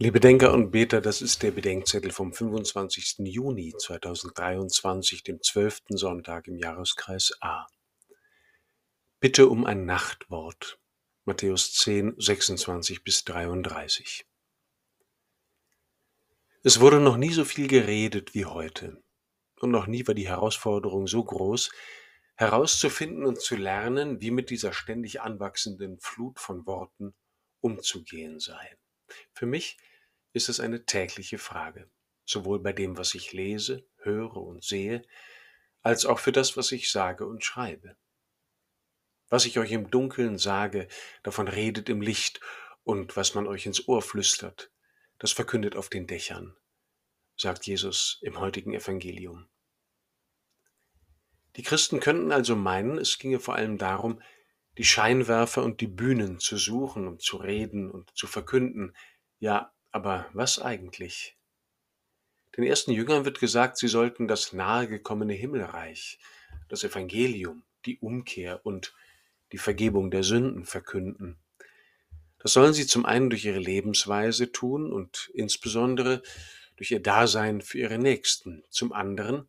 Liebe Denker und Beter, das ist der Bedenkzettel vom 25. Juni 2023, dem 12. Sonntag im Jahreskreis A. Bitte um ein Nachtwort. Matthäus 10, 26 bis 33. Es wurde noch nie so viel geredet wie heute. Und noch nie war die Herausforderung so groß, herauszufinden und zu lernen, wie mit dieser ständig anwachsenden Flut von Worten umzugehen sei. Für mich ist es eine tägliche Frage, sowohl bei dem, was ich lese, höre und sehe, als auch für das, was ich sage und schreibe. Was ich euch im Dunkeln sage, davon redet im Licht, und was man euch ins Ohr flüstert, das verkündet auf den Dächern, sagt Jesus im heutigen Evangelium. Die Christen könnten also meinen, es ginge vor allem darum, die Scheinwerfer und die Bühnen zu suchen und zu reden und zu verkünden, ja, aber was eigentlich? Den ersten Jüngern wird gesagt, sie sollten das nahegekommene Himmelreich, das Evangelium, die Umkehr und die Vergebung der Sünden verkünden. Das sollen sie zum einen durch ihre Lebensweise tun und insbesondere durch ihr Dasein für ihre Nächsten, zum anderen,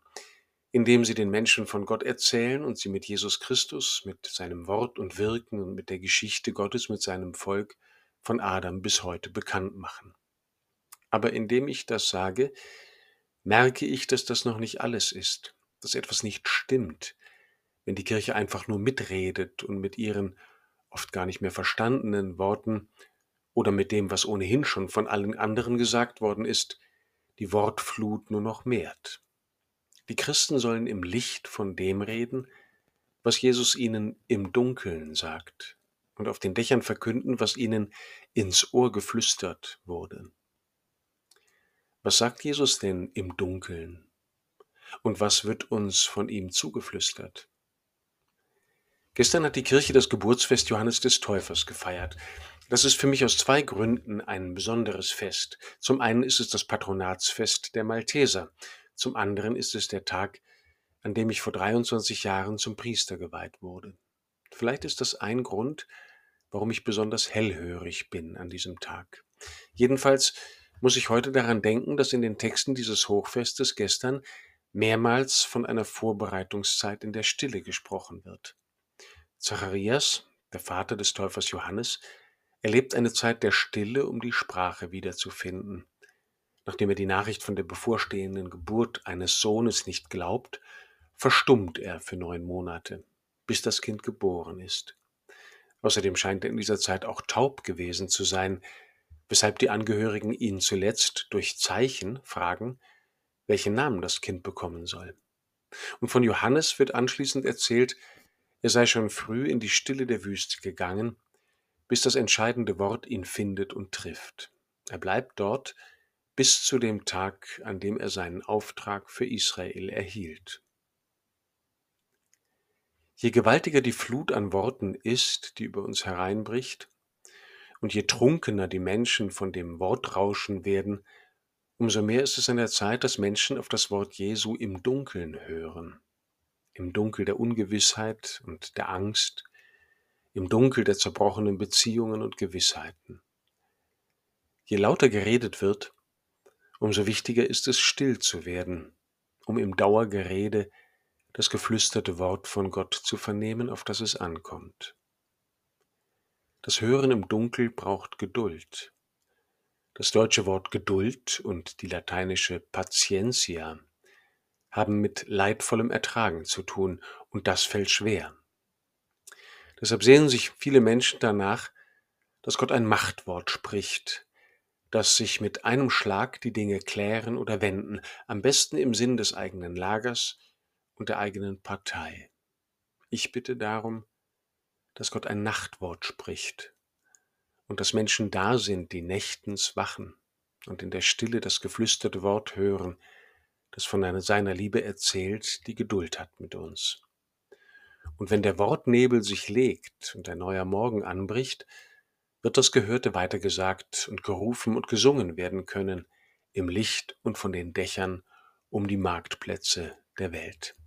indem sie den Menschen von Gott erzählen und sie mit Jesus Christus, mit seinem Wort und Wirken und mit der Geschichte Gottes, mit seinem Volk von Adam bis heute bekannt machen. Aber indem ich das sage, merke ich, dass das noch nicht alles ist, dass etwas nicht stimmt, wenn die Kirche einfach nur mitredet und mit ihren oft gar nicht mehr verstandenen Worten oder mit dem, was ohnehin schon von allen anderen gesagt worden ist, die Wortflut nur noch mehrt. Die Christen sollen im Licht von dem reden, was Jesus ihnen im Dunkeln sagt und auf den Dächern verkünden, was ihnen ins Ohr geflüstert wurde. Was sagt Jesus denn im Dunkeln? Und was wird uns von ihm zugeflüstert? Gestern hat die Kirche das Geburtsfest Johannes des Täufers gefeiert. Das ist für mich aus zwei Gründen ein besonderes Fest. Zum einen ist es das Patronatsfest der Malteser. Zum anderen ist es der Tag, an dem ich vor 23 Jahren zum Priester geweiht wurde. Vielleicht ist das ein Grund, warum ich besonders hellhörig bin an diesem Tag. Jedenfalls muss ich heute daran denken, dass in den Texten dieses Hochfestes gestern mehrmals von einer Vorbereitungszeit in der Stille gesprochen wird. Zacharias, der Vater des Täufers Johannes, erlebt eine Zeit der Stille, um die Sprache wiederzufinden. Nachdem er die Nachricht von der bevorstehenden Geburt eines Sohnes nicht glaubt, verstummt er für neun Monate, bis das Kind geboren ist. Außerdem scheint er in dieser Zeit auch taub gewesen zu sein, weshalb die Angehörigen ihn zuletzt durch Zeichen fragen, welchen Namen das Kind bekommen soll. Und von Johannes wird anschließend erzählt, er sei schon früh in die Stille der Wüste gegangen, bis das entscheidende Wort ihn findet und trifft. Er bleibt dort bis zu dem Tag, an dem er seinen Auftrag für Israel erhielt. Je gewaltiger die Flut an Worten ist, die über uns hereinbricht, und je trunkener die Menschen von dem Wortrauschen werden, umso mehr ist es an der Zeit, dass Menschen auf das Wort Jesu im Dunkeln hören. Im Dunkel der Ungewissheit und der Angst, im Dunkel der zerbrochenen Beziehungen und Gewissheiten. Je lauter geredet wird, umso wichtiger ist es, still zu werden, um im Dauergerede das geflüsterte Wort von Gott zu vernehmen, auf das es ankommt. Das Hören im Dunkel braucht Geduld. Das deutsche Wort Geduld und die lateinische Patientia haben mit leidvollem Ertragen zu tun, und das fällt schwer. Deshalb sehnen sich viele Menschen danach, dass Gott ein Machtwort spricht, dass sich mit einem Schlag die Dinge klären oder wenden, am besten im Sinn des eigenen Lagers und der eigenen Partei. Ich bitte darum, dass Gott ein Nachtwort spricht und dass Menschen da sind, die nächtens wachen und in der Stille das geflüsterte Wort hören, das von seiner Liebe erzählt, die Geduld hat mit uns. Und wenn der Wortnebel sich legt und ein neuer Morgen anbricht, wird das Gehörte weitergesagt und gerufen und gesungen werden können, im Licht und von den Dächern um die Marktplätze der Welt.